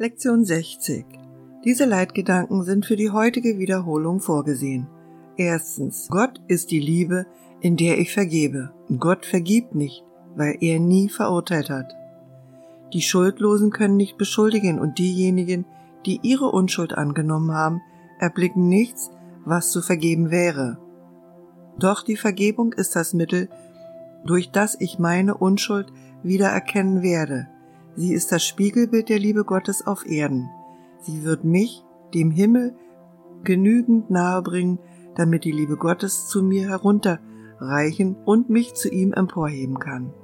Lektion 60. Diese Leitgedanken sind für die heutige Wiederholung vorgesehen. Erstens. Gott ist die Liebe, in der ich vergebe. Gott vergibt nicht, weil er nie verurteilt hat. Die Schuldlosen können nicht beschuldigen und diejenigen, die ihre Unschuld angenommen haben, erblicken nichts, was zu vergeben wäre. Doch die Vergebung ist das Mittel, durch das ich meine Unschuld wieder erkennen werde. Sie ist das Spiegelbild der Liebe Gottes auf Erden. Sie wird mich, dem Himmel, genügend nahe bringen, damit die Liebe Gottes zu mir herunterreichen und mich zu ihm emporheben kann.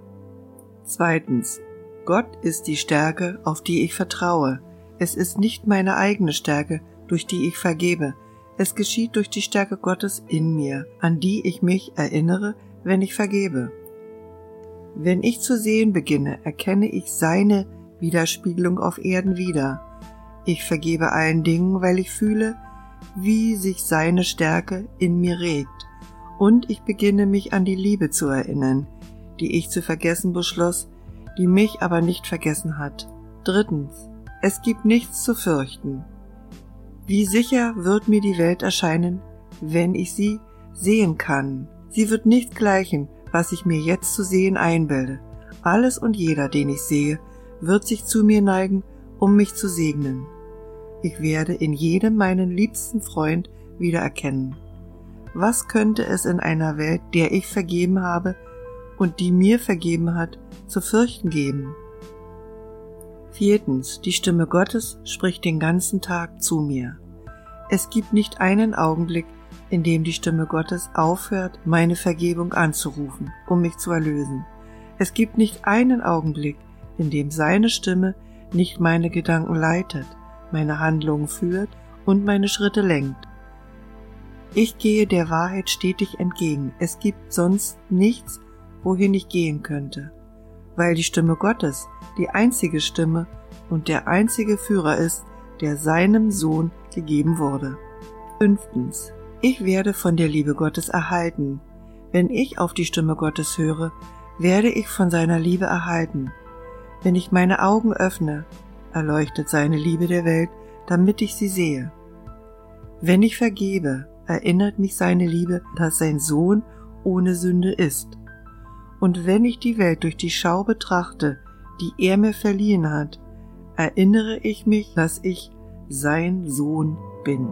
Zweitens. Gott ist die Stärke, auf die ich vertraue. Es ist nicht meine eigene Stärke, durch die ich vergebe. Es geschieht durch die Stärke Gottes in mir, an die ich mich erinnere, wenn ich vergebe. Wenn ich zu sehen beginne, erkenne ich seine Widerspiegelung auf Erden wieder. Ich vergebe allen Dingen, weil ich fühle, wie sich seine Stärke in mir regt. Und ich beginne mich an die Liebe zu erinnern, die ich zu vergessen beschloss, die mich aber nicht vergessen hat. Drittens. Es gibt nichts zu fürchten. Wie sicher wird mir die Welt erscheinen, wenn ich sie sehen kann. Sie wird nicht gleichen, was ich mir jetzt zu sehen einbilde. Alles und jeder, den ich sehe, wird sich zu mir neigen, um mich zu segnen. Ich werde in jedem meinen liebsten Freund wiedererkennen. Was könnte es in einer Welt, der ich vergeben habe und die mir vergeben hat, zu fürchten geben? Viertens, die Stimme Gottes spricht den ganzen Tag zu mir. Es gibt nicht einen Augenblick, in dem die Stimme Gottes aufhört, meine Vergebung anzurufen, um mich zu erlösen. Es gibt nicht einen Augenblick, in dem seine Stimme nicht meine Gedanken leitet, meine Handlungen führt und meine Schritte lenkt. Ich gehe der Wahrheit stetig entgegen. Es gibt sonst nichts, wohin ich gehen könnte, weil die Stimme Gottes die einzige Stimme und der einzige Führer ist, der seinem Sohn gegeben wurde. Fünftens. Ich werde von der Liebe Gottes erhalten. Wenn ich auf die Stimme Gottes höre, werde ich von seiner Liebe erhalten. Wenn ich meine Augen öffne, erleuchtet seine Liebe der Welt, damit ich sie sehe. Wenn ich vergebe, erinnert mich seine Liebe, dass sein Sohn ohne Sünde ist. Und wenn ich die Welt durch die Schau betrachte, die er mir verliehen hat, erinnere ich mich, dass ich sein Sohn bin.